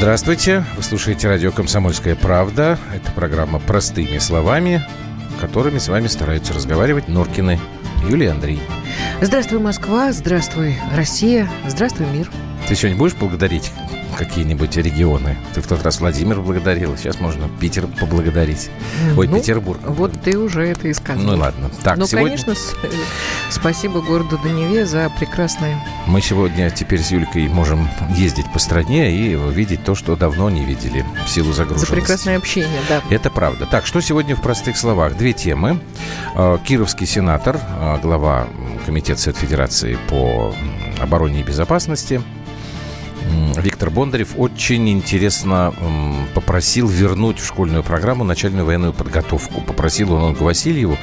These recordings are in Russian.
Здравствуйте, вы слушаете радио «Комсомольская правда». Это программа «Простыми словами», которыми с вами стараются разговаривать Норкины Юлия Андрей. Здравствуй, Москва, здравствуй, Россия, здравствуй, мир. Ты сегодня будешь благодарить какие-нибудь регионы. Ты в тот раз Владимир благодарил, сейчас можно Питер поблагодарить. Ой, ну, Петербург. Вот ты уже это и сказал. Ну ладно. Так, ну, сегодня... конечно, спасибо городу Даневе за прекрасное. Мы сегодня теперь с Юлькой можем ездить по стране и видеть то, что давно не видели в силу загруженности. За прекрасное общение, да. Это правда. Так, что сегодня в простых словах? Две темы. А, кировский сенатор, а, глава Комитета Совет Федерации по обороне и безопасности – Виктор Бондарев очень интересно попросил вернуть в школьную программу начальную военную подготовку. Попросил он Ольгу Васильеву,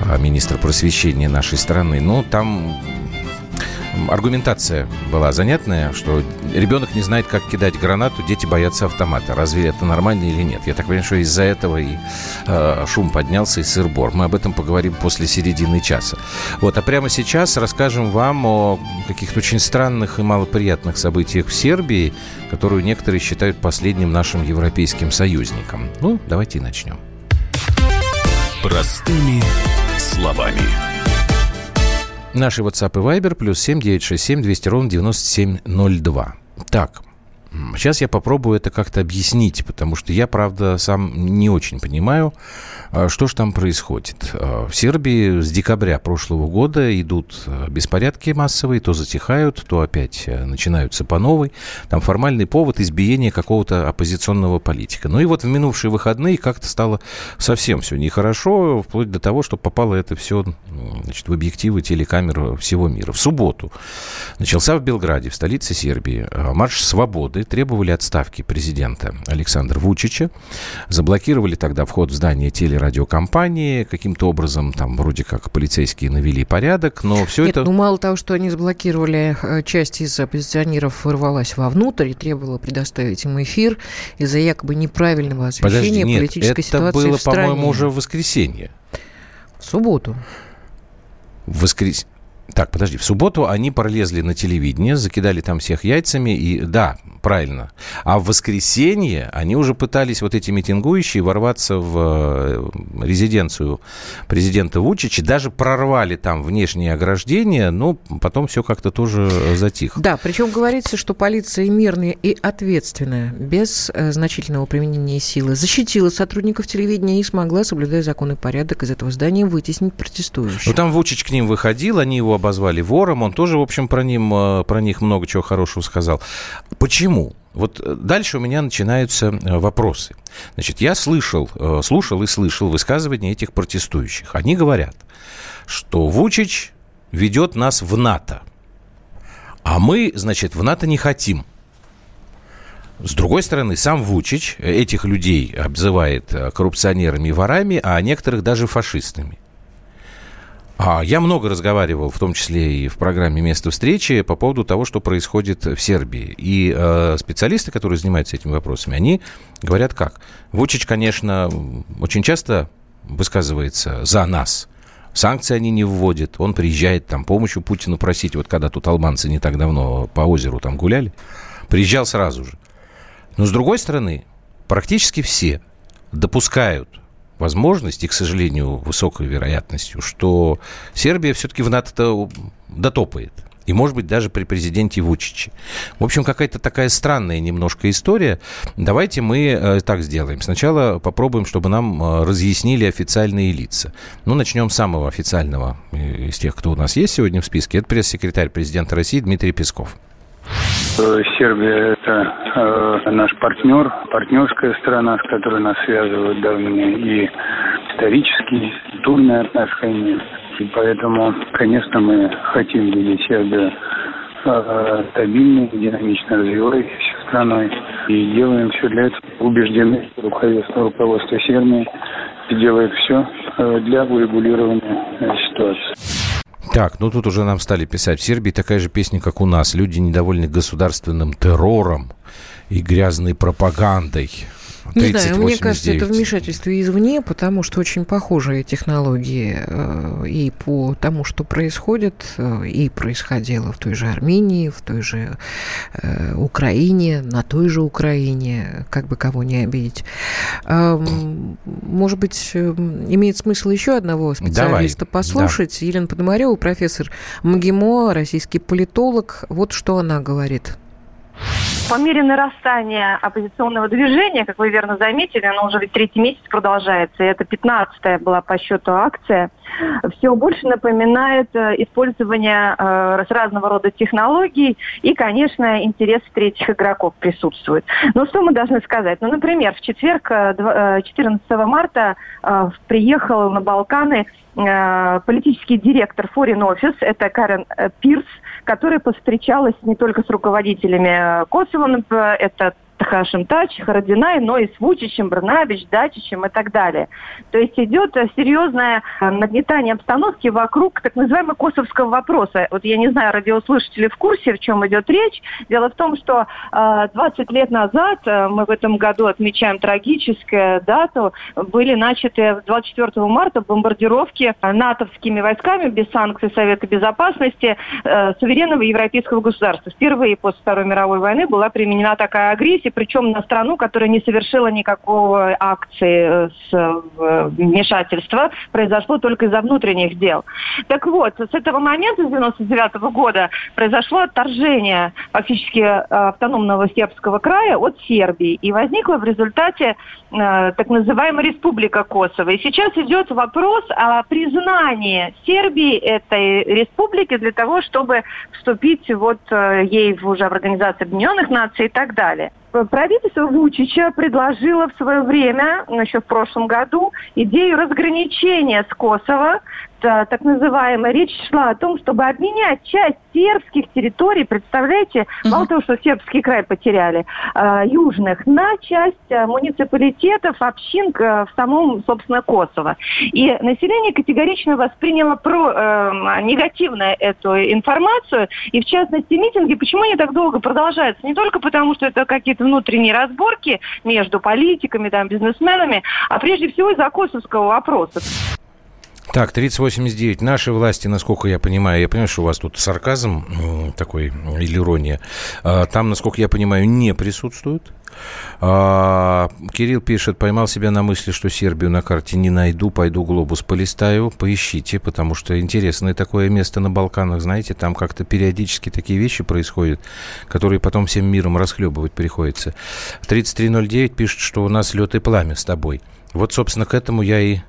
а, министра просвещения нашей страны. Но там аргументация была занятная, что ребенок не знает, как кидать гранату, дети боятся автомата. Разве это нормально или нет? Я так понимаю, что из-за этого и э, шум поднялся и сыр-бор. Мы об этом поговорим после середины часа. Вот, а прямо сейчас расскажем вам о каких-то очень странных и малоприятных событиях в Сербии, которую некоторые считают последним нашим европейским союзником. Ну, давайте и начнем. Простыми словами. Наши WhatsApp и Viber плюс 7 967 200 ровно 9702. Так, сейчас я попробую это как-то объяснить, потому что я, правда, сам не очень понимаю, а что же там происходит? А, в Сербии с декабря прошлого года идут а, беспорядки массовые, то затихают, то опять начинаются по новой. Там формальный повод избиения какого-то оппозиционного политика. Ну и вот в минувшие выходные как-то стало совсем все нехорошо, вплоть до того, что попало это все значит, в объективы телекамер всего мира. В субботу начался в Белграде, в столице Сербии, марш свободы. Требовали отставки президента Александра Вучича. Заблокировали тогда вход в здание теле радиокомпании, каким-то образом там вроде как полицейские навели порядок, но все Нет, это... ну мало того, что они заблокировали, э, часть из оппозиционеров ворвалась вовнутрь и требовала предоставить им эфир из-за якобы неправильного освещения Подожди, нет, политической это ситуации было, в стране. по-моему, уже в воскресенье. В субботу. В воскресенье. Так, подожди, в субботу они пролезли на телевидение, закидали там всех яйцами, и да, правильно. А в воскресенье они уже пытались, вот эти митингующие, ворваться в э, резиденцию президента Вучича, даже прорвали там внешние ограждения, но потом все как-то тоже затихло. Да, причем говорится, что полиция мирная и ответственная, без э, значительного применения силы, защитила сотрудников телевидения и смогла, соблюдая закон и порядок, из этого здания вытеснить протестующих. Ну, там Вучич к ним выходил, они его обозвали вором, он тоже, в общем, про, ним, э, про них много чего хорошего сказал. Почему? Вот э, дальше у меня начинаются э, вопросы. Значит, я слышал, слушал и слышал высказывания этих протестующих. Они говорят, что Вучич ведет нас в НАТО. А мы, значит, в НАТО не хотим. С другой стороны, сам Вучич этих людей обзывает коррупционерами и ворами, а некоторых даже фашистами. А я много разговаривал, в том числе и в программе «Место встречи», по поводу того, что происходит в Сербии. И э, специалисты, которые занимаются этими вопросами, они говорят как? Вучич, конечно, очень часто высказывается за нас. Санкции они не вводят. Он приезжает там помощью Путину просить. Вот когда тут албанцы не так давно по озеру там гуляли, приезжал сразу же. Но с другой стороны, практически все допускают возможность, и, к сожалению, высокой вероятностью, что Сербия все-таки в НАТО дотопает. И, может быть, даже при президенте Вучиче. В общем, какая-то такая странная немножко история. Давайте мы э, так сделаем. Сначала попробуем, чтобы нам э, разъяснили официальные лица. Ну, начнем с самого официального э, из тех, кто у нас есть сегодня в списке. Это пресс-секретарь президента России Дмитрий Песков. Сербия – это э, наш партнер, партнерская страна, с которой нас связывают давние и исторические, и культурные отношения. И поэтому, конечно, мы хотим видеть Сербию э, динамично развивающейся страной. И делаем все для этого. Убеждены, руководство, руководство Сербии делает все э, для урегулирования э, ситуации. Так, ну тут уже нам стали писать. В Сербии такая же песня, как у нас. Люди недовольны государственным террором и грязной пропагандой. Не знаю, мне кажется, это вмешательство извне, потому что очень похожие технологии э, и по тому, что происходит, э, и происходило в той же Армении, в той же э, Украине, на той же Украине, как бы кого не обидеть. Эм, может быть, имеет смысл еще одного специалиста Давай. послушать. Да. Елена Пономарева, профессор МГИМО, российский политолог. Вот что она говорит. По мере нарастания оппозиционного движения, как вы верно заметили, оно уже ведь третий месяц продолжается, и это 15-я была по счету акция, все больше напоминает э, использование э, разного рода технологий и, конечно, интерес третьих игроков присутствует. Но что мы должны сказать? Ну, например, в четверг, 14 э, марта, приехал на Балканы политический директор Foreign Office, это Карен Пирс, которая повстречалась не только с руководителями Косово, это Хашим Тач, Харадинай, но и с Вучичем, Брнабич, Дачичем и так далее. То есть идет э, серьезное э, нагнетание обстановки вокруг так называемого косовского вопроса. Вот я не знаю, радиослушатели в курсе, в чем идет речь. Дело в том, что 20 э, лет назад, мы в этом году отмечаем трагическую дату, были начаты 24 марта бомбардировки натовскими войсками без санкций Совета Безопасности суверенного европейского государства. Впервые после Второй мировой войны была применена такая агрессия, причем на страну, которая не совершила никакого акции э, с э, вмешательства, произошло только из-за внутренних дел. Так вот, с этого момента, с 99 -го года, произошло отторжение фактически э, автономного сербского края от Сербии. И возникло в результате э, так называемая Республика Косово. И сейчас идет вопрос о признании Сербии этой республики для того, чтобы вступить вот э, ей уже в Организацию Объединенных Наций и так далее правительство Вучича предложило в свое время, еще в прошлом году, идею разграничения с Косово так называемая, речь шла о том, чтобы обменять часть сербских территорий, представляете, угу. мало того, что сербский край потеряли, э, южных, на часть э, муниципалитетов, общин э, в самом, собственно, Косово. И население категорично восприняло про, э, негативно эту информацию, и в частности митинги, почему они так долго продолжаются? Не только потому, что это какие-то внутренние разборки между политиками, там, бизнесменами, а прежде всего из-за косовского вопроса. Так, 3089. Наши власти, насколько я понимаю, я понимаю, что у вас тут сарказм такой или ирония, а, там, насколько я понимаю, не присутствуют. А, Кирилл пишет, поймал себя на мысли, что Сербию на карте не найду, пойду глобус полистаю, поищите, потому что интересное такое место на Балканах, знаете, там как-то периодически такие вещи происходят, которые потом всем миром расхлебывать приходится. 3309 пишет, что у нас лед и пламя с тобой. Вот, собственно, к этому я и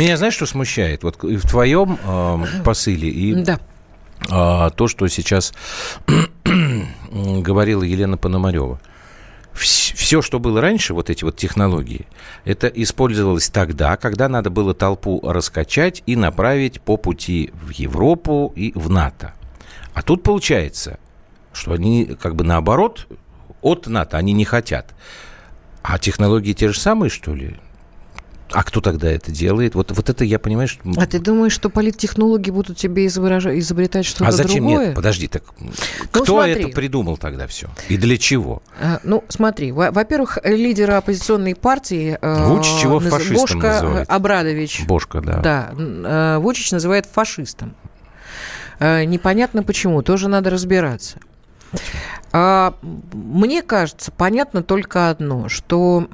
меня знаешь, что смущает? Вот в твоем э, посыле и да. э, то, что сейчас говорила Елена Пономарева. Все, что было раньше, вот эти вот технологии, это использовалось тогда, когда надо было толпу раскачать и направить по пути в Европу и в НАТО. А тут получается, что они как бы наоборот от НАТО, они не хотят. А технологии те же самые, что ли? А кто тогда это делает? Вот, вот это я понимаю, что... А ты думаешь, что политтехнологи будут тебе изображать, изобретать что-то другое? А зачем другое? нет? Подожди, так ну, кто смотри. это придумал тогда все? И для чего? А, ну, смотри, во-первых, лидера оппозиционной партии... Э, Вучич его наз... фашистом Бошко называет. Абрадович. Бошко, да. Да, э, Вучич называет фашистом. Э, непонятно почему, тоже надо разбираться. А, мне кажется, понятно только одно, что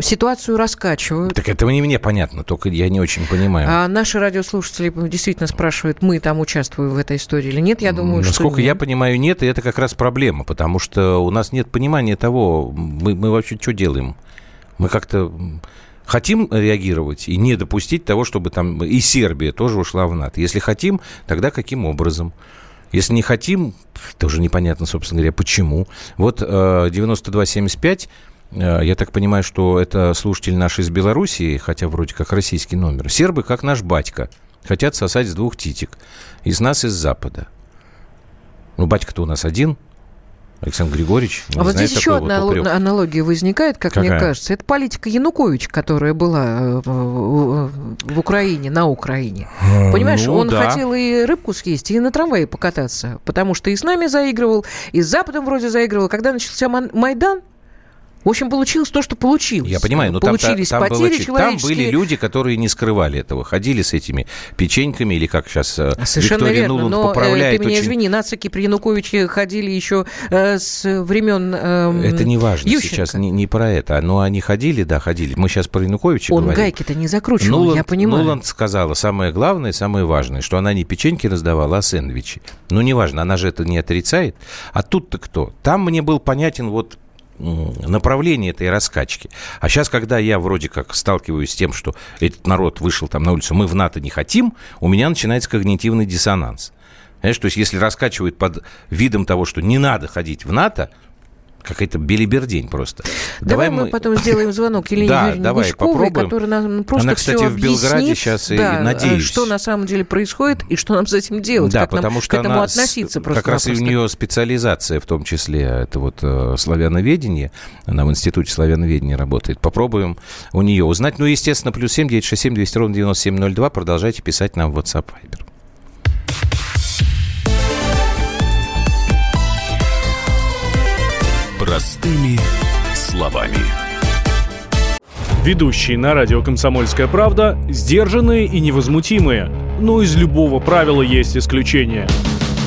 ситуацию раскачивают. Так этого не мне понятно, только я не очень понимаю. А наши радиослушатели действительно спрашивают, мы там участвуем в этой истории или нет? Я думаю, Насколько что Насколько я понимаю, нет, и это как раз проблема, потому что у нас нет понимания того, мы, мы вообще что делаем. Мы как-то хотим реагировать и не допустить того, чтобы там и Сербия тоже ушла в НАТО. Если хотим, тогда каким образом? Если не хотим, тоже непонятно, собственно говоря, почему. Вот 9275 Э, я так понимаю, что это слушатель наш из Белоруссии, хотя вроде как российский номер. Сербы, как наш батька, хотят сосать с двух титик. Из нас, из Запада. Ну, батька-то у нас один, Александр Григорьевич. А вот здесь еще одна вот аналогия возникает, как Какая? мне кажется. Это политика Януковича, которая была э, в Украине, на Украине. Понимаешь, ну, он да. хотел и рыбку съесть, и на трамвае покататься. Потому что и с нами заигрывал, и с Западом вроде заигрывал. Когда начался Майдан, В общем, получилось то, что получилось. Я понимаю, но Получились там, там, потери было, там были люди, которые не скрывали этого, ходили с этими печеньками, или как сейчас э, Совершенно Виктория верно, Нуланд но поправляет. ты меня очень... извини, нацики при Януковиче ходили еще э, с времен э, Это не важно Ющенко. сейчас, не, не про это. Но они ходили, да, ходили. Мы сейчас про Януковича Он говорим. гайки-то не закручивал, Нуланд, я понимаю. Нуланд сказала самое главное, самое важное, что она не печеньки раздавала, а сэндвичи. Ну, неважно, она же это не отрицает. А тут-то кто? Там мне был понятен вот направление этой раскачки. А сейчас, когда я вроде как сталкиваюсь с тем, что этот народ вышел там на улицу, мы в НАТО не хотим, у меня начинается когнитивный диссонанс. Понимаешь, то есть если раскачивают под видом того, что не надо ходить в НАТО, какая-то белибердень просто. Давай, давай мы потом сделаем звонок Елене да, Юрьевне давай, Гучковой, которая нам просто Она, кстати, все в Белграде сейчас да, и надеюсь. что на самом деле происходит и что нам с этим делать, да, как потому нам что к этому она относиться просто Как раз и у нее специализация, в том числе, это вот э, славяноведение, она в Институте славяноведения работает. Попробуем у нее узнать. Ну, естественно, плюс семь, девять, шесть, семь, двести ровно девяносто семь, ноль два. Продолжайте писать нам в WhatsApp Viber. Простыми словами. Ведущие на радио «Комсомольская правда» сдержанные и невозмутимые. Но из любого правила есть исключение –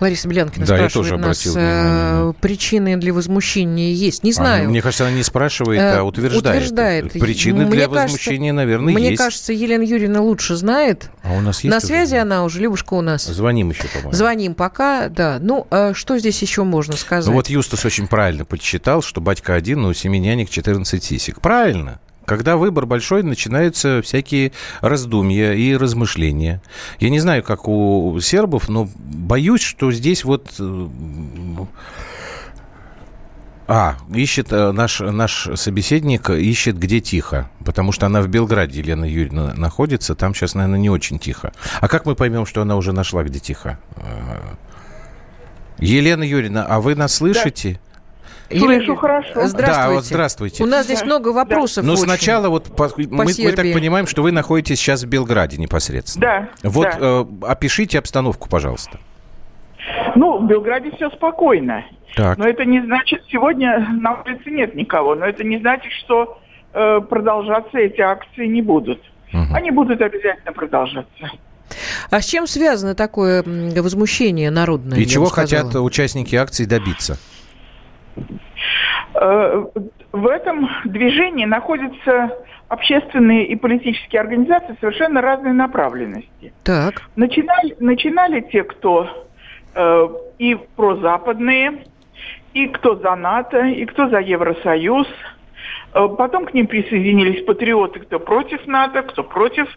Лариса Белянкина да, спрашивает я тоже нас, э, причины для возмущения есть. Не знаю. А, мне кажется, она не спрашивает, а э, утверждает. утверждает. Причины мне для кажется, возмущения, наверное, мне есть. Мне кажется, Елена Юрьевна лучше знает. А у нас есть На связи уже? она уже, Любушка у нас. Звоним еще, по-моему. Звоним пока, да. Ну, а что здесь еще можно сказать? Ну, вот Юстас очень правильно подсчитал, что батька один, но у семи нянек 14 сисек. Правильно. Когда выбор большой, начинаются всякие раздумья и размышления. Я не знаю, как у сербов, но боюсь, что здесь вот... Э, а, ищет э, наш, наш собеседник, ищет где тихо, потому что она в Белграде, Елена Юрьевна, находится, там сейчас, наверное, не очень тихо. А как мы поймем, что она уже нашла где тихо? Э, Елена Юрьевна, а вы нас слышите? Слышу хорошо. Здравствуйте. Да, вот здравствуйте. У нас здесь много вопросов. Но ну, сначала вот по, по мы, мы так понимаем, что вы находитесь сейчас в Белграде непосредственно. Да. Вот да. Э, опишите обстановку, пожалуйста. Ну, в Белграде все спокойно. Так. Но это не значит, сегодня на улице нет никого, но это не значит, что э, продолжаться эти акции не будут. Угу. Они будут обязательно продолжаться. А с чем связано такое возмущение народное? И чего хотят участники акции добиться? Э, в этом движении находятся общественные и политические организации совершенно разной направленности. Так. Начинали, начинали те, кто э, и прозападные, и кто за НАТО, и кто за Евросоюз. Э, потом к ним присоединились патриоты, кто против НАТО, кто против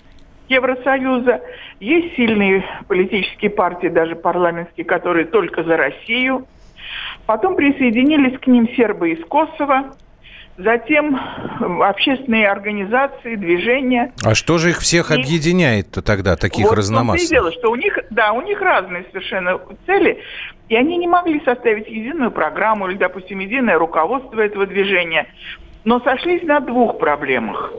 Евросоюза. Есть сильные политические партии, даже парламентские, которые только за Россию – Потом присоединились к ним сербы из Косово, затем общественные организации, движения. А что же их всех и... объединяет-то тогда, таких вот разномастных? Вот дело, что у них, да, у них разные совершенно цели, и они не могли составить единую программу или, допустим, единое руководство этого движения, но сошлись на двух проблемах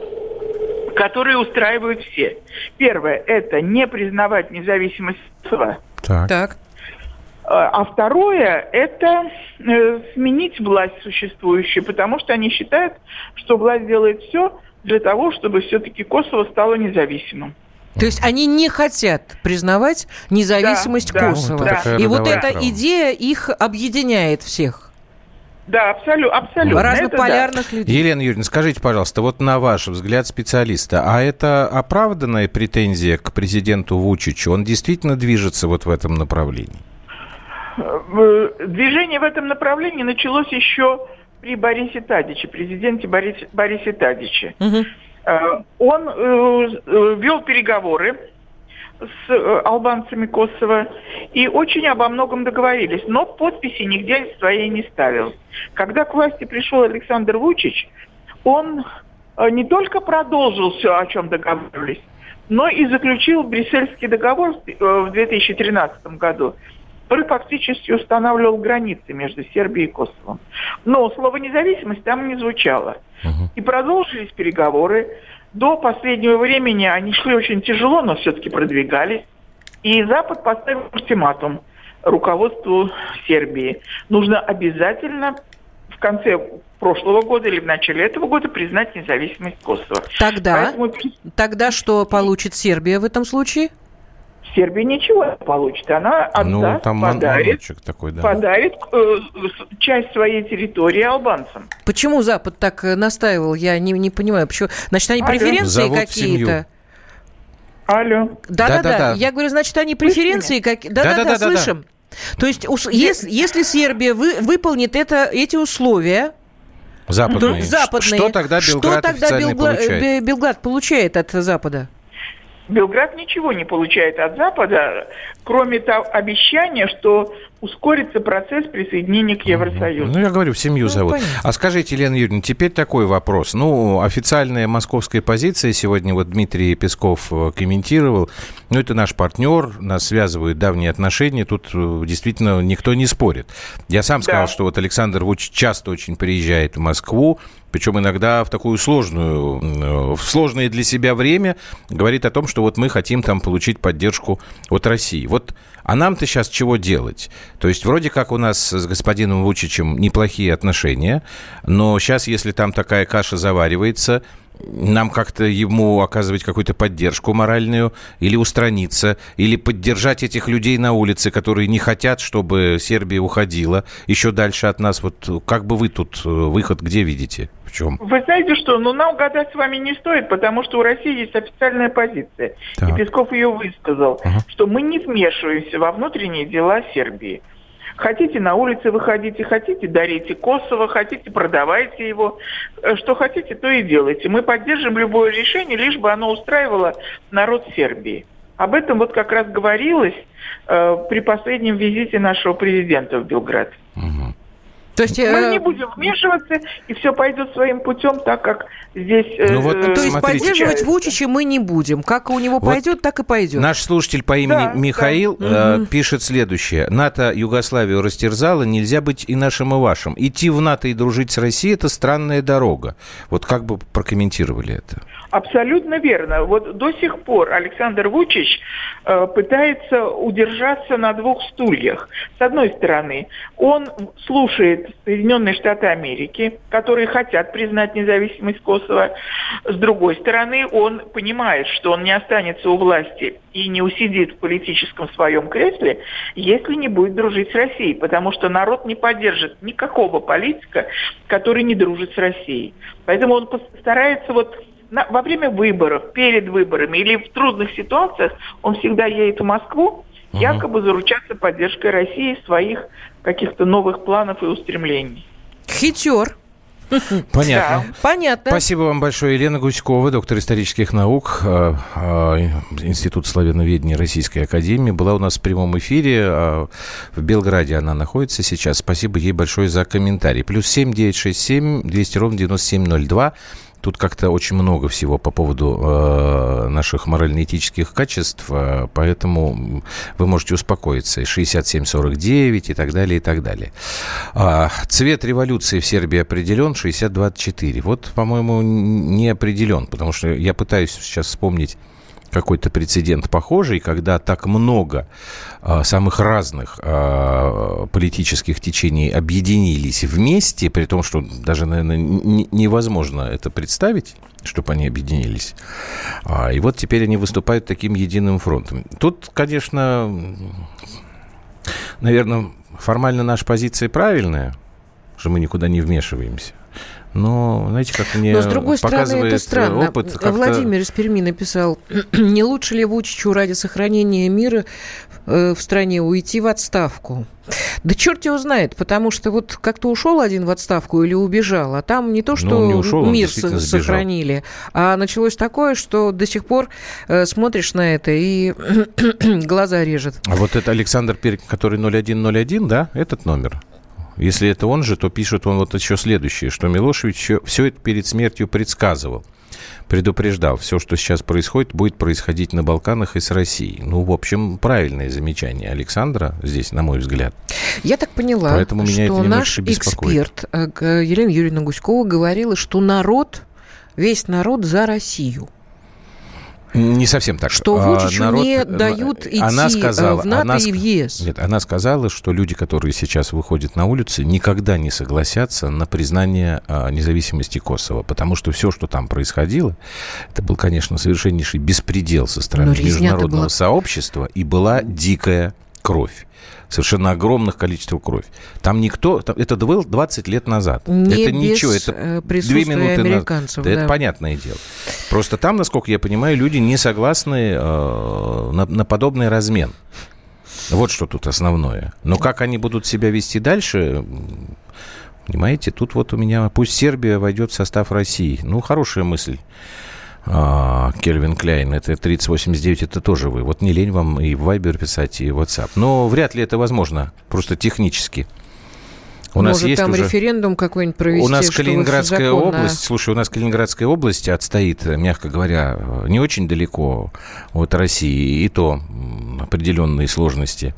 которые устраивают все. Первое – это не признавать независимость Косово. Так. так. Э, а второе – это э, сменить власть существующую, потому что они считают, что власть делает все для того, чтобы все-таки Косово стало независимым. То есть они не хотят признавать независимость да, Косово. Да, И вот эта идея их объединяет всех. Да, абсолютно. абсолютно. Разнополярных да. людей. Елена Юрьевна, скажите, пожалуйста, вот на ваш взгляд специалиста, а это оправданная претензия к президенту Вучичу? Он действительно движется вот в этом направлении? Движение в этом направлении началось еще при Борисе Тадиче, президенте Борисе, Борисе Тадиче. Угу. Он э, вел переговоры с э, албанцами Косово и очень обо многом договорились, но подписи нигде своей не ставил. Когда к власти пришел Александр Вучич, он э, не только продолжил все, о чем договаривались, но и заключил Брюссельский договор в 2013 году, который фактически устанавливал границы между Сербией и Косовом. Но слово «независимость» там не звучало. И продолжились переговоры. До последнего времени они шли очень тяжело, но все-таки продвигались. И Запад поставил ультиматум руководству Сербии. Нужно обязательно в конце прошлого года или в начале этого года признать независимость Косово. Тогда, Поэтому... тогда что получит Сербия в этом случае? Сербия ничего не получит. Она отдаст, ну, там подарит, такой, да. подарит э, часть своей территории албанцам. Почему Запад так э, настаивал? Я не, не понимаю. Почему? Значит, они Алло. преференции какие-то? Алло. Да-да-да. Я говорю, значит, они преференции какие-то. Да-да-да, слышим. То есть, если, если Сербия вы, выполнит это, эти условия, Западные. Западные. Что тогда Белград что тогда Белград, получает? Белград получает от Запада? Белград ничего не получает от Запада, кроме того обещания, что ускорится процесс присоединения к Евросоюзу. Ну, я говорю, в семью ну, зовут. Понятно. А скажите, Елена Юрьевна, теперь такой вопрос. Ну, официальная московская позиция сегодня вот Дмитрий Песков э, комментировал. Ну, это наш партнер, нас связывают давние отношения, тут э, действительно никто не спорит. Я сам сказал, да. что вот Александр Вучич часто очень приезжает в Москву, причем иногда в такую сложную, э, в сложное для себя время говорит о том, что вот мы хотим там получить поддержку от России. Вот а нам-то сейчас чего делать? То есть вроде как у нас с господином Вучичем неплохие отношения, но сейчас, если там такая каша заваривается, нам как-то ему оказывать какую-то поддержку моральную, или устраниться, или поддержать этих людей на улице, которые не хотят, чтобы Сербия уходила еще дальше от нас. Вот как бы вы тут э, выход где видите? В чем? Вы знаете что, ну нам гадать с вами не стоит, потому что у России есть официальная позиция. Так. И Песков ее высказал, ага. что мы не вмешиваемся во внутренние дела Сербии. Хотите на улице выходите, хотите дарите Косово, хотите продавайте его. Э, что хотите, то и делайте. Мы поддержим любое решение, лишь бы оно устраивало народ Сербии. Об этом вот как раз говорилось э, при последнем визите нашего президента в Белград. Угу. То есть, Мы э... не будем вмешиваться, и все пойдет своим путем, так как здесь... Э, ну, вот, э... То есть поддерживать Вучича мы не будем. Как у него вот пойдет, так и пойдет. Наш слушатель по имени да, Михаил да. Э, пишет следующее. НАТО Югославию растерзало, нельзя быть и нашим, и вашим. Идти в НАТО и дружить с Россией – это странная дорога. Вот как бы прокомментировали это? Абсолютно верно. Вот до сих пор Александр Вучич э, пытается удержаться на двух стульях. С одной стороны, он слушает Соединенные Штаты Америки, которые хотят признать независимость Косово. С другой стороны, он понимает, что он не останется у власти и не усидит в политическом своем кресле, если не будет дружить с Россией, потому что народ не поддержит никакого политика, который не дружит с Россией. Поэтому он постарается вот на, во время выборов, перед выборами или в трудных ситуациях он всегда едет в Москву, якобы заручаться поддержкой России своих каких-то новых планов и устремлений. Хитер. Понятно. Да. Понятно. Спасибо вам большое, Елена Гуськова, доктор исторических наук, э, э, Институт славяноведения Российской Академии. Была у нас в прямом эфире. Э, в Белграде она находится сейчас. Спасибо ей большое за комментарий. Плюс семь девять шесть семь двести ровно девяносто семь ноль два. Тут как-то очень много всего по поводу э, наших морально-этических качеств, э, поэтому вы можете успокоиться. 67-49 и так далее, и так далее. А, цвет революции в Сербии определен 60-24. Вот, по-моему, не определен, потому что я пытаюсь сейчас вспомнить какой-то прецедент похожий, когда так много а, самых разных а, политических течений объединились вместе, при том, что даже, наверное, не, невозможно это представить, чтобы они объединились. А, и вот теперь они выступают таким единым фронтом. Тут, конечно, наверное, формально наша позиция правильная, что мы никуда не вмешиваемся – Но, знаете, как мне Но, с другой стороны, это странно. опыт... Владимир из Перми написал, не лучше ли Вучичу ради сохранения мира э, в стране уйти в отставку? Да черт его знает, потому что вот как-то ушел один в отставку или убежал, а там не то, ну, что не ушел, мир сохранили, а началось такое, что до сих пор э, смотришь на это и глаза режет. А вот это Александр Перк, который 0101, да, этот номер? Если это он же, то пишет он вот еще следующее, что Милошевич все, все это перед смертью предсказывал предупреждал, все, что сейчас происходит, будет происходить на Балканах и с Россией. Ну, в общем, правильное замечание Александра здесь, на мой взгляд. Я так поняла, Поэтому меня что это наш эксперт э, Елена Юрьевна Гуськова говорила, что народ, весь народ за Россию. Не совсем так. Что а, Вучичу народ, не дают идти она сказала, в НАТО она, и в ЕС. Нет, она сказала, что люди, которые сейчас выходят на улицы, никогда не согласятся на признание а, независимости Косово, потому что все, что там происходило, это был, конечно, совершеннейший беспредел со стороны международного была... сообщества, и была дикая кровь совершенно огромных количествах крови. Там никто, там, это было 20 лет назад. Не это без ничего, это э, две минуты американцев. На... Да, да. Это понятное дело. Просто там, насколько я понимаю, люди не согласны э, на, на подобный размен. Вот что тут основное. Но как они будут себя вести дальше, понимаете, тут вот у меня пусть Сербия войдет в состав России. Ну, хорошая мысль. А, Кельвин Кляйн, это 3089, это тоже вы. Вот не лень вам и в Viber писать, и в WhatsApp. Но вряд ли это возможно, просто технически. У Может, нас есть там уже... референдум какой-нибудь провести? У нас Калининградская область, слушай, у нас Калининградская область отстоит, мягко говоря, не очень далеко от России, и то определенные сложности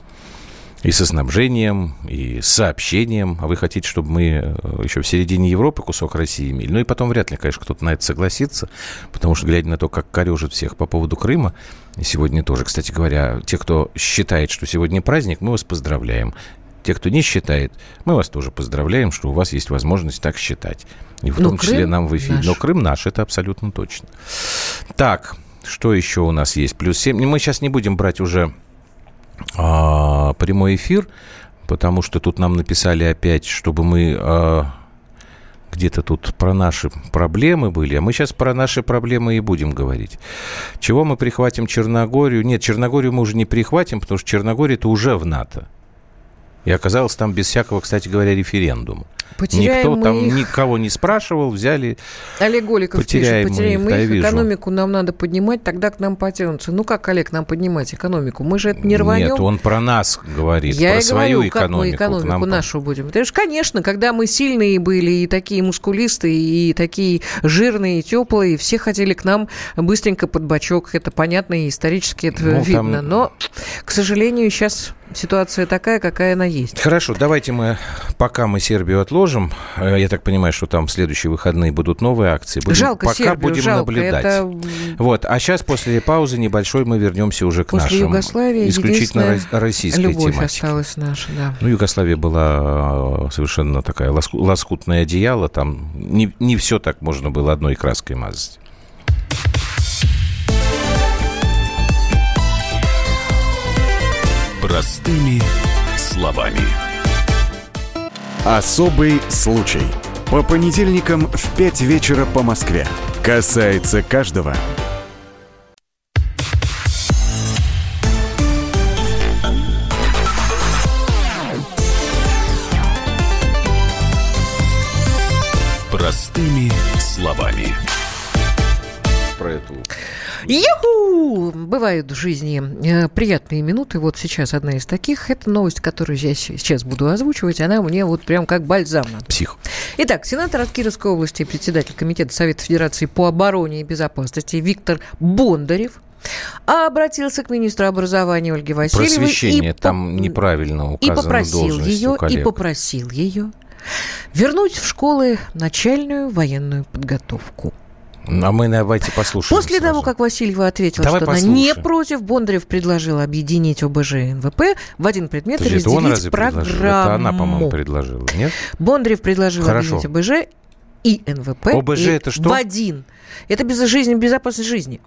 и со снабжением, и с сообщением. А вы хотите, чтобы мы э, еще в середине Европы кусок России имели? Ну и потом вряд ли, конечно, кто-то на это согласится, потому что, глядя на то, как корежит всех по поводу Крыма, и сегодня тоже, кстати говоря, те, кто считает, что сегодня праздник, мы вас поздравляем. Те, кто не считает, мы вас тоже поздравляем, что у вас есть возможность так считать. И в Но том числе нам в эфире. Наш. Но Крым наш, это абсолютно точно. Так, что еще у нас есть? Плюс 7. Мы сейчас не будем брать уже а, прямой эфир, потому что тут нам написали опять, чтобы мы а, где-то тут про наши проблемы были, а мы сейчас про наши проблемы и будем говорить. Чего мы прихватим Черногорию? Нет, Черногорию мы уже не прихватим, потому что Черногория это уже в НАТО. И оказалось там без всякого, кстати говоря, референдума. Потеряем Никто там их... никого не спрашивал, взяли. Олег Голиков потеряем пишет, потеряем мы их, их экономику нам надо поднимать, тогда к нам потянутся. Ну как, Олег, нам поднимать экономику? Мы же это не рванем. Нет, он про нас говорит, Я про свою говорю, экономику. Как мы экономику нам... нашу будем. Потому что, конечно, когда мы сильные были, и такие мускулистые, и такие жирные, и теплые, все хотели к нам быстренько под бочок. Это понятно, и исторически это ну, видно. Там... Но, к сожалению, сейчас ситуация такая, какая она есть. Хорошо, давайте мы, пока мы Сербию отложим, э, я так понимаю, что там в следующие выходные будут новые акции. Будем, жалко пока Сербию, будем жалко. наблюдать. Это... Вот, а сейчас после паузы небольшой мы вернемся уже к после нашим. Югославии исключительно российской любовь тематике. осталась наша, да. Ну, Югославия была э, совершенно такая лоскутное одеяло, там не, не все так можно было одной краской мазать. Простыми словами. Особый случай. По понедельникам в 5 вечера по Москве. Касается каждого. Простыми словами. Про эту Юху! Бывают в жизни э, приятные минуты. Вот сейчас одна из таких. Это новость, которую я сейчас буду озвучивать. Она мне вот прям как бальзам Псих. Итак, сенатор от Кировской области, председатель Комитета Совета Федерации по обороне и безопасности Виктор Бондарев обратился к министру образования Ольге Васильевой. Просвещение, и там неправильно указано И попросил ее, и попросил ее вернуть в школы начальную военную подготовку. А мы давайте послушаем. После сразу. того, как Васильева ответила, Давай что послушаем. она не против, Бондарев предложил объединить ОБЖ и НВП в один предмет Подожди, и разделить он разве программу. Предложил? Это она, по-моему, предложила, нет? Бондарев предложил Хорошо. объединить ОБЖ и НВП ОБЖ и это что? в один. Это без жизни, безопасность жизни.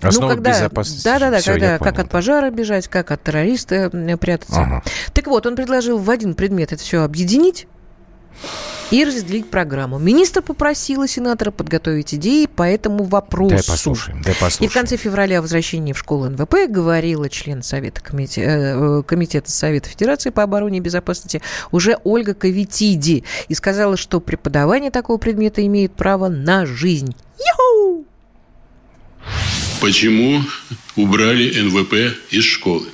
Основа ну, когда, безопасности. Да, да, да, Все, когда как от пожара бежать, как от террориста прятаться. Ага. Так вот, он предложил в один предмет это все объединить и разделить программу. Министр попросила сенатора подготовить идеи по этому вопросу. Дай послушаем, дай послушаем. И в конце февраля о возвращении в школу НВП говорила член Совета комитета, э, комитета Совета Федерации по обороне и безопасности уже Ольга Кавитиди и сказала, что преподавание такого предмета имеет право на жизнь. Ю-ху! Почему убрали НВП из школы?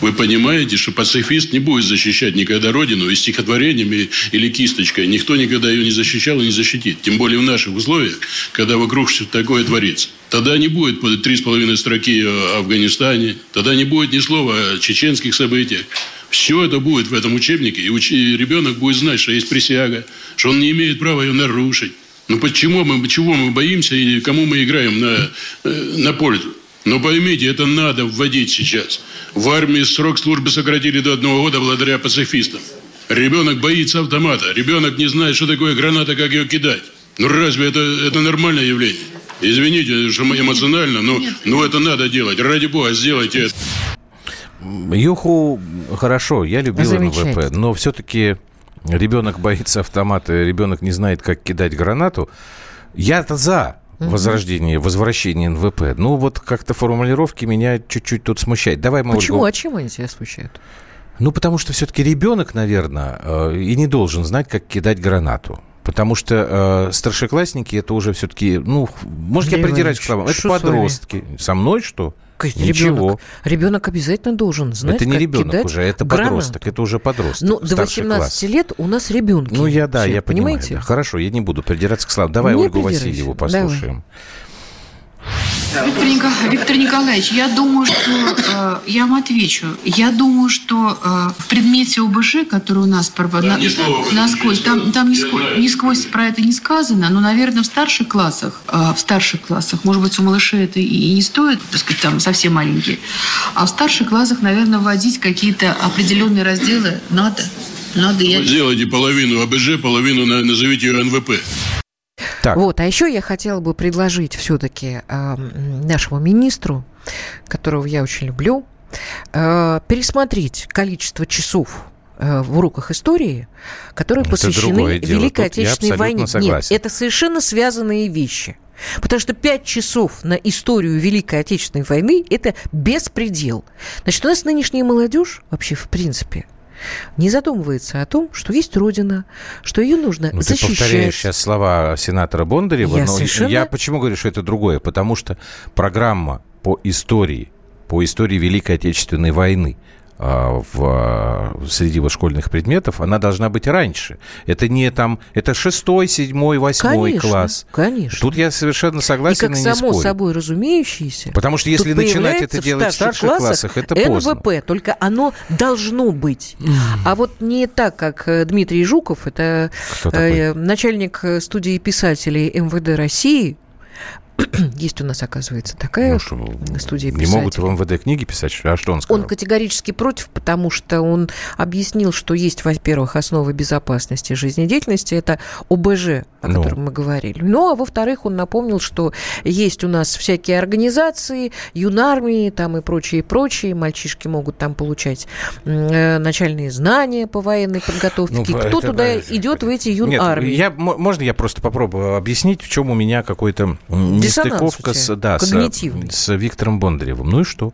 Вы понимаете, что пацифист не будет защищать никогда Родину и стихотворениями или кисточкой. Никто никогда ее не защищал и не защитит. Тем более в наших условиях, когда вокруг что-то такое творится. Тогда не будет три с половиной строки о Афганистане. Тогда не будет ни слова о чеченских событиях. Все это будет в этом учебнике. И, уч... и ребенок будет знать, что есть присяга, что он не имеет права ее нарушить. Ну почему мы, чего мы боимся и кому мы играем на, э, на пользу? Но поймите, это надо вводить сейчас. В армии срок службы сократили до одного года благодаря пацифистам. Ребенок боится автомата. Ребенок не знает, что такое граната, как ее кидать. Ну разве это, это нормальное явление? Извините, что эмоционально, но, но это надо делать. Ради бога, сделайте это. Юху хорошо, я любил НВП, но все-таки ребенок боится автомата, ребенок не знает, как кидать гранату. Я-то за возрождение, возвращение НВП. Ну, вот как-то формулировки меня чуть-чуть тут смущают. Давай мы Почему? Ольгу... А чем они тебя смущают? Ну, потому что все-таки ребенок, наверное, э, и не должен знать, как кидать гранату. Потому что э, старшеклассники это уже все-таки, ну, может, Андрей я придираюсь к словам, это подростки. Со мной что? Ничего. Ребенок, ребенок обязательно должен знать, Это не ребенок уже, это гранату. подросток. Это уже подросток. Ну, до 18 класс. лет у нас ребенки. Ну, я, да, все, я понимаете? понимаю. Да. Хорошо, я не буду придираться к словам. Давай не Ольгу Васильеву послушаем. Давай. Виктор, Никол... Виктор Николаевич, я думаю, что э, я вам отвечу. Я думаю, что э, в предмете ОБЖ, который у нас да, на, насквозь, там, там нисквозь, нисквозь про это не сказано, но, наверное, в старших классах, э, в старших классах, может быть, у малышей это и не стоит, так сказать, там совсем маленькие, а в старших классах, наверное, вводить какие-то определенные разделы надо. Надо. Я... Сделайте половину ОБЖ, половину назовите ее НВП. Так. Вот, а еще я хотела бы предложить все-таки э, нашему министру, которого я очень люблю, э, пересмотреть количество часов э, в уроках истории, которые это посвящены Великой Тут Отечественной войне. Согласен. Нет, это совершенно связанные вещи. Потому что пять часов на историю Великой Отечественной войны – это беспредел. Значит, у нас нынешняя молодежь вообще, в принципе, не задумывается о том, что есть Родина, что ее нужно ну, защищать. Ты повторяешь сейчас слова сенатора Бондарева, я но совершенно... я почему говорю, что это другое? Потому что программа по истории, по истории Великой Отечественной войны – в, а, среди вот школьных предметов, она должна быть раньше. Это не там, это шестой, седьмой, восьмой конечно, класс. Конечно. Тут я совершенно согласен и, как и не само спорю. собой разумеющееся. Потому что если начинать это делать в старших классах, классах это поздно. НВП, только оно должно быть. А вот не так, как э, Дмитрий Жуков, это э, начальник э, студии писателей МВД России, Есть у нас, оказывается, такая ну, что, студия писателей. Не могут в МВД книги писать? А что он сказал? Он категорически против, потому что он объяснил, что есть, во-первых, основы безопасности жизнедеятельности, это ОБЖ, о ну. котором мы говорили. Ну, а во-вторых, он напомнил, что есть у нас всякие организации, юнармии там и прочее, и прочее. Мальчишки могут там получать э, начальные знания по военной подготовке. Ну, Кто туда да, идет в эти юнармии? Нет, я, можно я просто попробую объяснить, в чем у меня какой-то нестыковка с, да, с, с Виктором Бондаревым. Ну и что?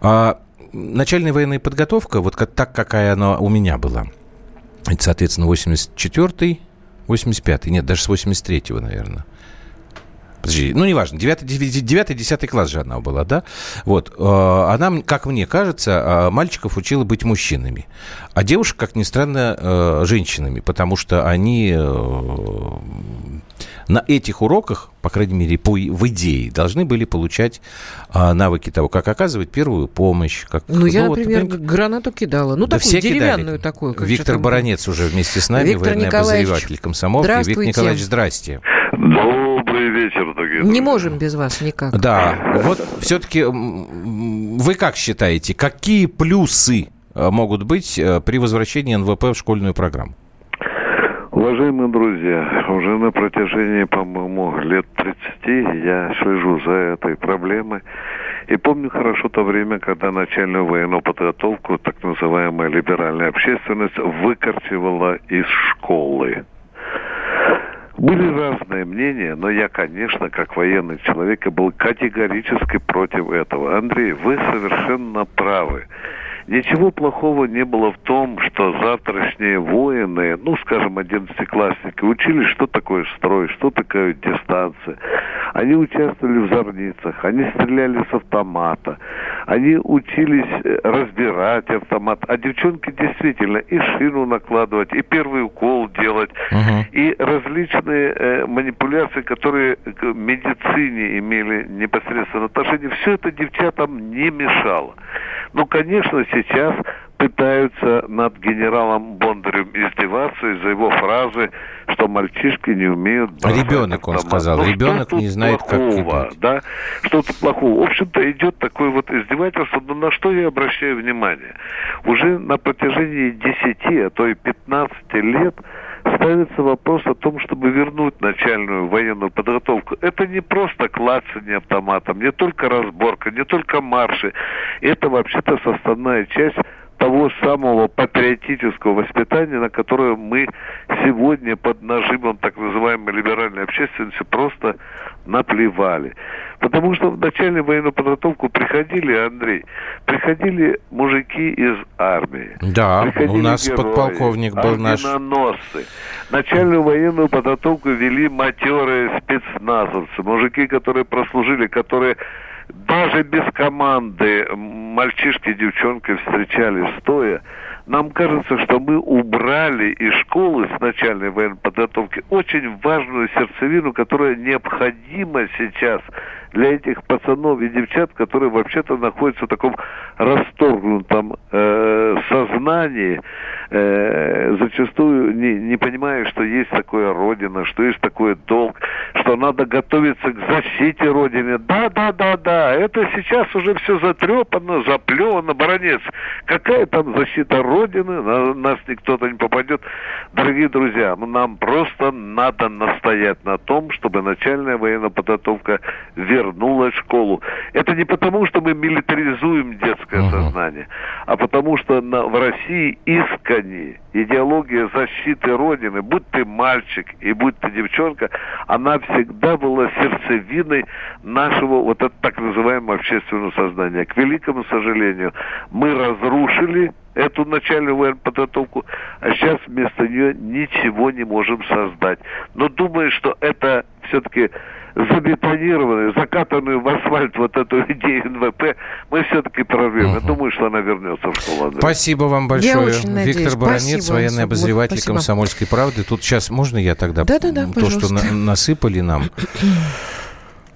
А, начальная военная подготовка, вот как, так, какая она у меня была, это, соответственно, 84-й, 85-й, нет, даже с 83-го, наверное. Подожди, ну, неважно, 9-10 класс же она была, да? Вот, а, она, как мне кажется, а, мальчиков учила быть мужчинами, а девушек, как ни странно, э, женщинами, потому что они э, на этих уроках, по крайней мере, по, в идее, должны были получать а, навыки того, как оказывать первую помощь. Как, ну, я, ну, например, вот, гранату кидала. Ну, да такую деревянную кидали. такую. Виктор Баранец уже вместе с нами, Виктор военный обозреватель комсомолки. Виктор Николаевич, здрасте. Добрый вечер, дорогие Не можем без вас никак. Да, вот все-таки вы как считаете, какие плюсы э, могут быть э, при возвращении НВП в школьную программу? Уважаемые друзья, уже на протяжении, по-моему, лет 30 я слежу за этой проблемой. И помню хорошо то время, когда начальную военную подготовку так называемая либеральная общественность выкорчевала из школы. Были разные мнения, но я, конечно, как военный человек, был категорически против этого. Андрей, вы совершенно правы. Ничего плохого не было в том, что завтрашние воины, ну, скажем, одиннадцатиклассники, учились, что такое строй, что такое дистанция. Они участвовали в зорницах, они стреляли с автомата, они учились э, разбирать автомат. А девчонки действительно и шину накладывать, и первый укол делать, uh-huh. и различные э, манипуляции, которые к медицине имели непосредственно отношение. Все это девчатам не мешало. Ну, конечно, сейчас пытаются над генералом Бондарем издеваться из-за его фразы, что мальчишки не умеют... Ребенок, он сказал, ну, ребенок не знает, плохого, как Да, что-то плохого. В общем-то, идет такое вот издевательство, но на что я обращаю внимание? Уже на протяжении 10, а то и 15 лет ставится вопрос о том, чтобы вернуть начальную военную подготовку. Это не просто клацание автоматом, не только разборка, не только марши. Это вообще-то составная часть того самого патриотического воспитания, на которое мы сегодня под нажимом так называемой либеральной общественности просто наплевали. Потому что в начальную военную подготовку приходили, Андрей, приходили мужики из армии. Да, приходили у нас герои, подполковник был наш. Начальную военную подготовку вели матерые спецназовцы, мужики, которые прослужили, которые даже без команды мальчишки и девчонки встречались стоя. Нам кажется, что мы убрали из школы с начальной военной подготовки очень важную сердцевину, которая необходима сейчас для этих пацанов и девчат, которые вообще-то находятся в таком расторгнутом э, сознании, э, зачастую не, не понимая, что есть такое Родина, что есть такой долг, что надо готовиться к защите Родины. Да, да, да, да, это сейчас уже все затрепано, заплевано, баронец. Какая там защита Родины, на нас никто-то не попадет. Дорогие друзья, нам просто надо настоять на том, чтобы начальная военная подготовка вернулась вернулась в школу. Это не потому, что мы милитаризуем детское uh-huh. сознание, а потому что на, в России искренне идеология защиты Родины, будь ты мальчик и будь ты девчонка, она всегда была сердцевиной нашего вот этого так называемого общественного сознания. К великому сожалению, мы разрушили эту начальную военную подготовку, а сейчас вместо нее ничего не можем создать. Но думаю, что это все-таки забетонированную, закатанную в асфальт вот эту идею НВП, мы все-таки прорвем. Угу. Я думаю, что она вернется в школу. Андрей. Спасибо вам большое. Виктор Баранец, военный обозреватель Спасибо. «Комсомольской правды». Тут сейчас можно я тогда да, да, да, то, пожалуйста. что на насыпали нам?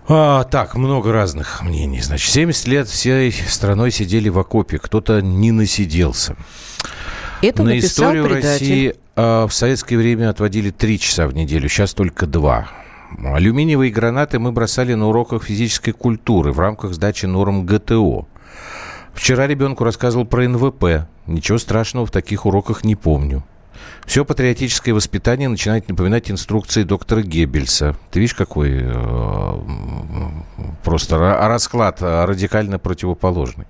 А, так, много разных мнений. Значит, 70 лет всей страной сидели в окопе. Кто-то не насиделся. Это На историю предатель. России а, в советское время отводили 3 часа в неделю, сейчас только 2. Алюминиевые гранаты мы бросали на уроках физической культуры в рамках сдачи норм ГТО. Вчера ребенку рассказывал про НВП. Ничего страшного в таких уроках не помню. Все патриотическое воспитание начинает напоминать инструкции доктора Геббельса. Ты видишь, какой э, просто расклад радикально противоположный.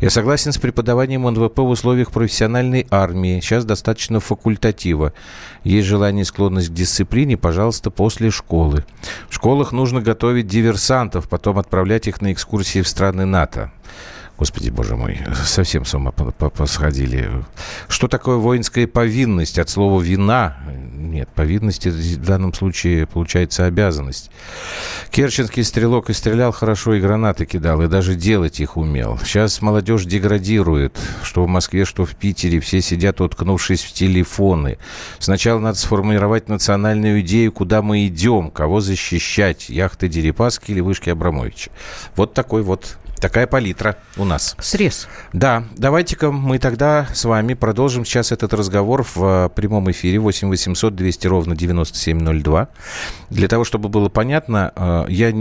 Я согласен с преподаванием НВП в условиях профессиональной армии. Сейчас достаточно факультатива. Есть желание и склонность к дисциплине, пожалуйста, после школы. В школах нужно готовить диверсантов, потом отправлять их на экскурсии в страны НАТО. Господи, боже мой, совсем с ума посходили. Что такое воинская повинность? От слова «вина» нет. Повинность в данном случае получается обязанность. Керченский стрелок и стрелял хорошо, и гранаты кидал, и даже делать их умел. Сейчас молодежь деградирует. Что в Москве, что в Питере. Все сидят, уткнувшись в телефоны. Сначала надо сформировать национальную идею, куда мы идем, кого защищать. Яхты Дерипаски или вышки Абрамовича. Вот такой вот Такая палитра у нас. Срез. Да, давайте-ка мы тогда с вами продолжим сейчас этот разговор в э, прямом эфире 8 800 200 ровно 9702. Для того, чтобы было понятно, э, я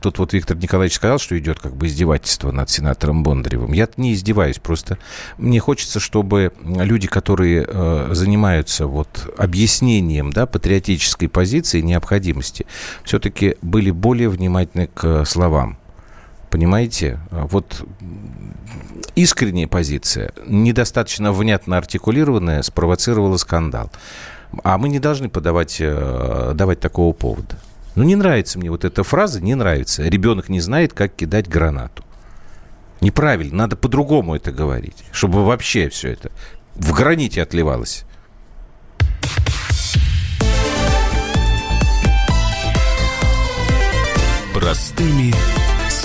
тут вот Виктор Николаевич сказал, что идет как бы издевательство над сенатором Бондаревым. Я не издеваюсь, просто мне хочется, чтобы люди, которые э, занимаются вот объяснением да, патриотической позиции, необходимости, все-таки были более внимательны к словам. Понимаете? Вот искренняя позиция, недостаточно внятно артикулированная, спровоцировала скандал. А мы не должны подавать, э, давать такого повода. Ну, не нравится мне вот эта фраза, не нравится. Ребенок не знает, как кидать гранату. Неправильно, надо по-другому это говорить, чтобы вообще все это в граните отливалось. Простыми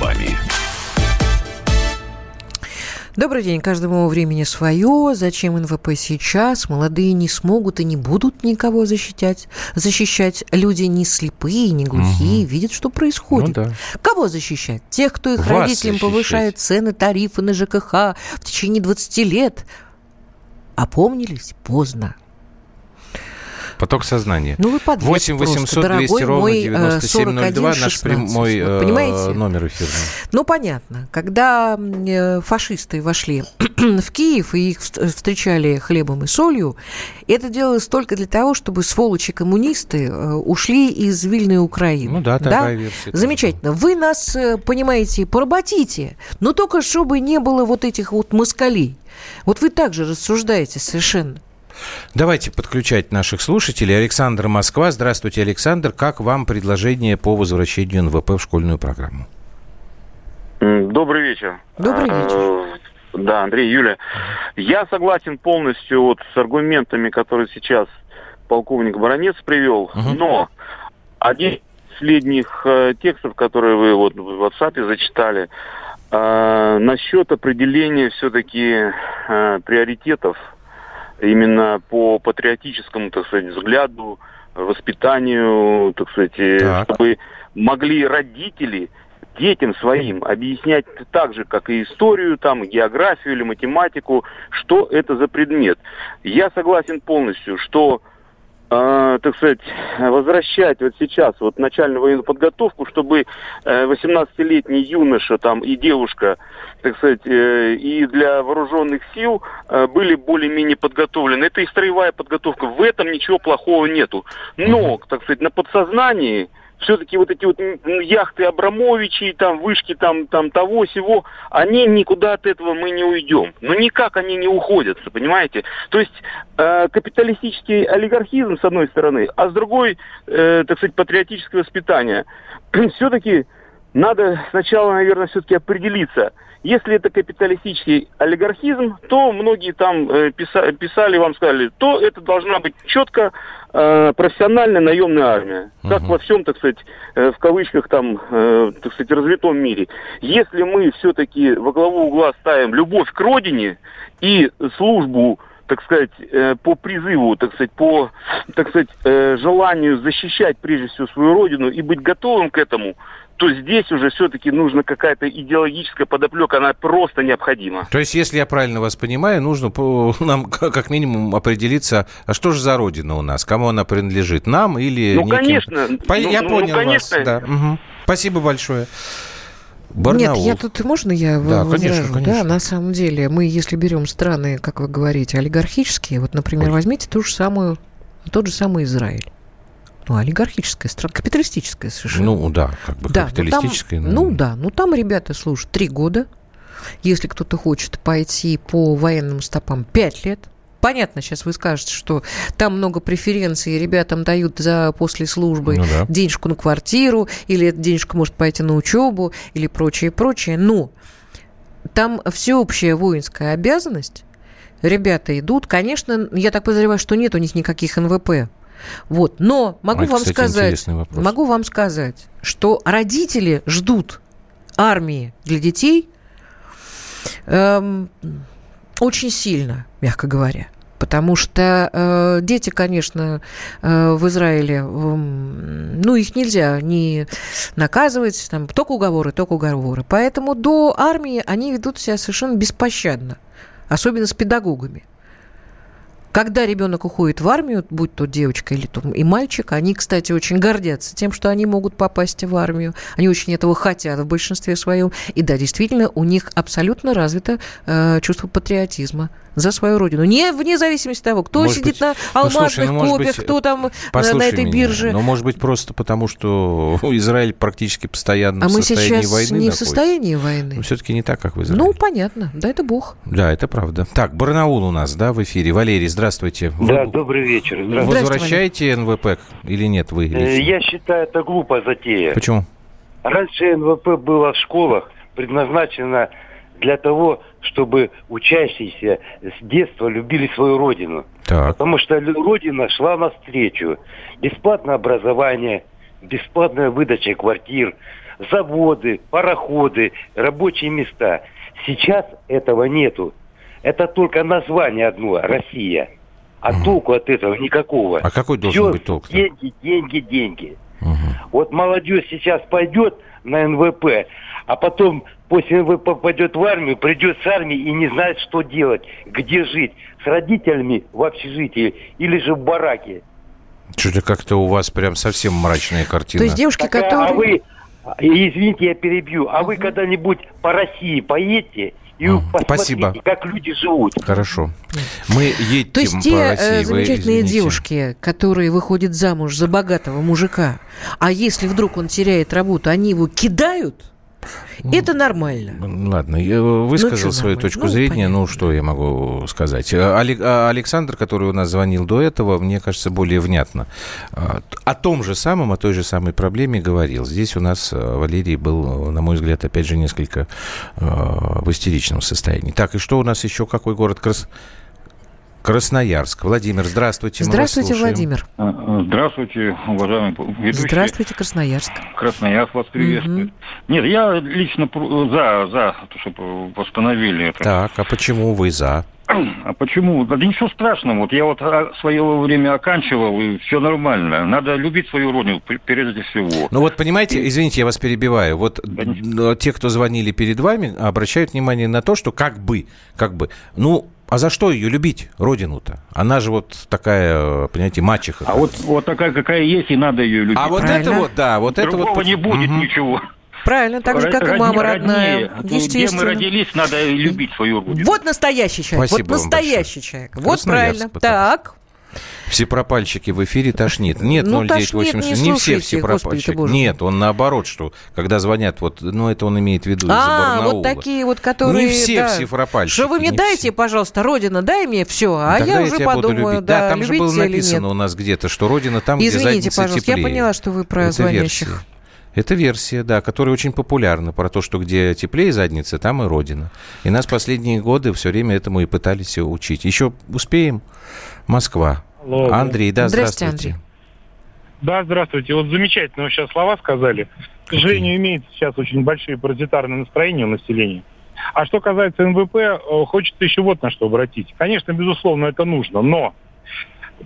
Словами. Добрый день. Каждому времени свое. Зачем НВП сейчас? Молодые не смогут и не будут никого защищать. Защищать люди не слепые, не глухие, угу. видят, что происходит. Ну, да. Кого защищать? Тех, кто их Вас родителям защищать. повышает цены, тарифы на ЖКХ в течение 20 лет. Опомнились поздно. Поток сознания. Ну, вы подвес 8 800 200 ровно 9702 наш 16, прямой вот, понимаете? номер эфирный. Ну, понятно. Когда э, фашисты вошли в Киев и их встречали хлебом и солью, это делалось только для того, чтобы сволочи-коммунисты э, ушли из Вильной Украины. Ну да, такая да? версия. Замечательно. Вы нас, э, понимаете, поработите, но только чтобы не было вот этих вот москалей. Вот вы также рассуждаете совершенно. Давайте подключать наших слушателей. Александр Москва. Здравствуйте, Александр. Как вам предложение по возвращению НВП в школьную программу? Добрый вечер. Добрый вечер. А, да, Андрей, Юля. Я согласен полностью вот с аргументами, которые сейчас полковник Баранец привел, угу. но один из последних э, текстов, которые вы вот в WhatsApp зачитали, э, насчет определения все-таки э, приоритетов именно по патриотическому, так сказать, взгляду, воспитанию, так сказать, э, так. чтобы могли родители детям своим объяснять так же, как и историю, там, географию или математику, что это за предмет. Я согласен полностью, что э, так сказать, возвращать вот сейчас вот начальную военную подготовку, чтобы э, 18-летний юноша там и девушка, так сказать, э, и для вооруженных сил э, были более-менее подготовлены. Это и строевая подготовка. В этом ничего плохого нету. Но, так сказать, на подсознании все-таки вот эти вот яхты Абрамовичи, там, вышки там, там того всего, они никуда от этого мы не уйдем. Но никак они не уходят, понимаете? То есть э, капиталистический олигархизм с одной стороны, а с другой, э, так сказать, патриотическое воспитание. все-таки надо сначала, наверное, все-таки определиться – если это капиталистический олигархизм, то многие там э, писали, писали вам, сказали, то это должна быть четко э, профессиональная наемная армия. Угу. Как во всем, так сказать, э, в кавычках там, э, так сказать, развитом мире. Если мы все-таки во главу угла ставим любовь к родине и службу так сказать, э, по призыву, так сказать, по, так сказать, э, желанию защищать прежде всего свою родину и быть готовым к этому, то здесь уже все-таки нужна какая-то идеологическая подоплека, она просто необходима. То есть, если я правильно вас понимаю, нужно нам как минимум определиться, а что же за родина у нас, кому она принадлежит, нам или Ну, неким... конечно. По... Ну, я ну, понял ну, конечно. вас. Да. Угу. Спасибо большое. Барнаул. Нет, я тут, можно я да, конечно, конечно. Да, на самом деле, мы, если берем страны, как вы говорите, олигархические, вот, например, Ой. возьмите ту же самую, тот же самый Израиль ну, олигархическая страна, капиталистическая совершенно. Ну, да, как бы да, капиталистическая. Ну, там, ну, да, ну, там ребята служат три года. Если кто-то хочет пойти по военным стопам, пять лет. Понятно, сейчас вы скажете, что там много преференций, ребятам дают за после службы ну, да. денежку на квартиру, или эта денежка может пойти на учебу, или прочее, прочее. Но там всеобщая воинская обязанность. Ребята идут. Конечно, я так подозреваю, что нет у них никаких НВП вот. Но могу а, вам кстати, сказать, могу вам сказать, что родители ждут армии для детей эм, очень сильно, мягко говоря. Потому что э, дети, конечно, э, в Израиле, э, ну, их нельзя не наказывать, там, только уговоры, только уговоры. Поэтому до армии они ведут себя совершенно беспощадно, особенно с педагогами. Когда ребенок уходит в армию, будь то девочка или то и мальчик, они, кстати, очень гордятся тем, что они могут попасть в армию. Они очень этого хотят в большинстве своем. И да, действительно, у них абсолютно развито э, чувство патриотизма за свою родину. Не вне зависимости от того, кто может сидит быть, на алмазных ну, слушай, ну, быть, кто там на, на этой меня, бирже. Но может быть просто потому, что Израиль практически постоянно а в состоянии войны. А мы сейчас не находится. в состоянии войны. Но все-таки не так, как в Израиле. Ну, понятно. Да, это Бог. Да, это правда. Так, Барнаул у нас, да, в эфире. Валерий, здравствуйте. Да, вы... добрый вечер. Здравствуйте. Возвращаете НВП или нет вы? Лично? Э, я считаю, это глупо затея. Почему? Раньше НВП было в школах предназначено для того, чтобы учащиеся с детства любили свою родину. Так. Потому что родина шла навстречу. Бесплатное образование, бесплатная выдача квартир, заводы, пароходы, рабочие места. Сейчас этого нету. Это только название одно – Россия. А угу. толку от этого никакого. А какой должен Все быть толк? -то? Деньги, деньги, деньги. Угу. Вот молодежь сейчас пойдет на НВП, а потом после НВП попадет в армию, придет с армии и не знает, что делать, где жить, с родителями в общежитии или же в бараке. Что-то как-то у вас прям совсем мрачная картина. То есть девушки, так, которые... А вы, извините, я перебью, а вы когда-нибудь по России поедете и mm, Спасибо. как люди живут. Хорошо. Мы едем То есть те по России, замечательные вы, девушки, которые выходят замуж за богатого мужика, а если вдруг он теряет работу, они его кидают? Это нормально. Ладно, я высказал ну, свою нормально? точку ну, зрения. Понятно. Ну, что я могу сказать? А, Александр, который у нас звонил до этого, мне кажется, более внятно. А, о том же самом, о той же самой проблеме говорил. Здесь у нас а, Валерий был, на мой взгляд, опять же, несколько в истеричном состоянии. Так, и что у нас еще? Какой город? Крас... Красноярск. Владимир, здравствуйте. Здравствуйте, Владимер. А, а, здравствуйте, уважаемый ведущий. Здравствуйте, Красноярск. Красноярск вас приветствует. Угу. Нет, я лично за, за, чтобы восстановили это. Так, а почему вы за? А почему? Да ничего страшного. Вот я вот в свое время оканчивал, и все нормально. Надо любить свою родину прежде всего. Ну вот понимаете, извините, я вас перебиваю. Вот да, те, кто звонили перед вами, обращают внимание на то, что как бы, как бы, ну, а за что ее любить, родину-то? Она же вот такая, понимаете, мачеха. А вот, вот такая, какая есть, и надо ее любить. А вот Правильно. это вот, да, вот Другого это вот... не будет угу. ничего. Правильно, так же, как и мама родная. Роднее. Где мы родились, надо любить свою родину. Вот настоящий человек. Спасибо вот настоящий человек. Вот правильно. Так. Все пропальщики в эфире тошнит. Нет, ну, 0980. Не, не все все пропальщики. Нет, он наоборот, что когда звонят, вот, ну, это он имеет в виду из-за а, вот такие вот, которые... Не все да. все пропальщики. Что вы мне дайте, все. пожалуйста, Родина, дай мне все, а Тогда я, я уже подумаю, да, да, там же было написано у нас где-то, что Родина там, Извините, где пожалуйста, теплее. я поняла, что вы про это звонящих. Версия. Это версия, да, которая очень популярна, про то, что где теплее задница, там и родина. И нас последние годы все время этому и пытались учить. Еще успеем? Москва. Алло, Андрей, да, здравствуйте. здравствуйте. Андрей. Да, здравствуйте. Вот замечательно вы сейчас слова сказали. К сожалению, имеется сейчас очень большие паразитарные настроения у населения. А что касается НВП, э, хочется еще вот на что обратить. Конечно, безусловно, это нужно, но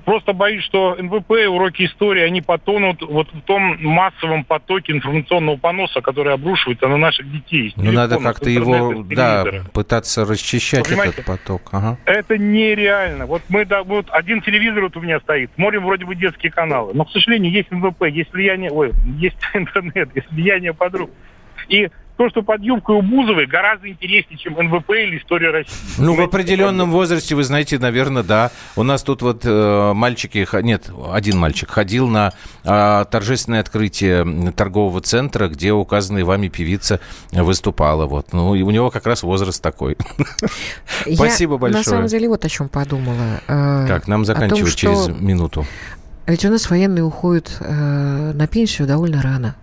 Просто боюсь, что НВП уроки истории, они потонут вот в том массовом потоке информационного поноса, который обрушивается на наших детей. Ну, надо как-то его, да, пытаться расчищать этот поток. Ага. Это нереально. Вот мы, да, вот один телевизор вот у меня стоит, смотрим вроде бы детские каналы, но, к сожалению, есть НВП, есть влияние, ой, есть интернет, есть влияние подруг. И то, что под юбкой у Бузовой гораздо интереснее, чем НВП или история России. Ну, в определенном возрасте, вы знаете, наверное, да. У нас тут вот э, мальчики, нет, один мальчик ходил на э, торжественное открытие торгового центра, где указанная вами певица выступала. Вот. Ну, и у него как раз возраст такой. Спасибо большое. на самом деле вот о чем подумала. Э, так, нам заканчивать через минуту. Ведь у нас военные уходят э, на пенсию довольно рано.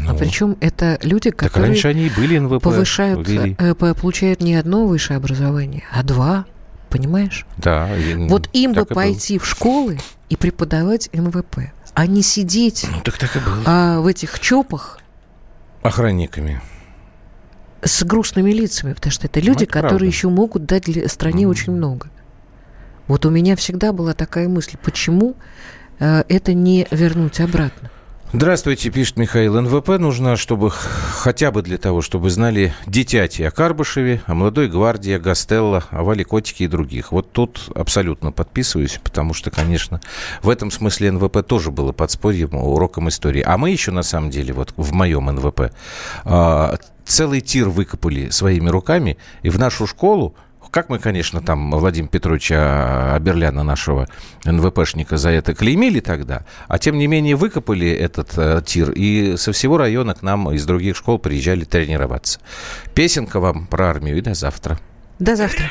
Ну, а причем это люди, которые так раньше они и были НВП, повышают, ввели. Э, получают не одно высшее образование, а два. Понимаешь? Да. Вот им бы пойти было. в школы и преподавать НВП, а не сидеть ну, так так и было. А, в этих чопах. Охранниками. С грустными лицами, потому что это люди, ну, это которые правда. еще могут дать стране mm. очень много. Вот у меня всегда была такая мысль, почему э, это не вернуть обратно? Здравствуйте, пишет Михаил. НВП нужна, чтобы хотя бы для того, чтобы знали детяти о Карбышеве, о Молодой гвардии, о Гастелло, о Вале Котике и других. Вот тут абсолютно подписываюсь, потому что, конечно, в этом смысле НВП тоже было подспорьем, уроком истории. А мы еще, на самом деле, вот в моем НВП, а, целый тир выкопали своими руками, и в нашу школу как мы, конечно, там Владимира Петровича Аберляна, нашего НВПшника, за это клеймили тогда, а тем не менее выкопали этот э, тир, и со всего района к нам из других школ приезжали тренироваться. Песенка вам про армию, и до завтра. До завтра.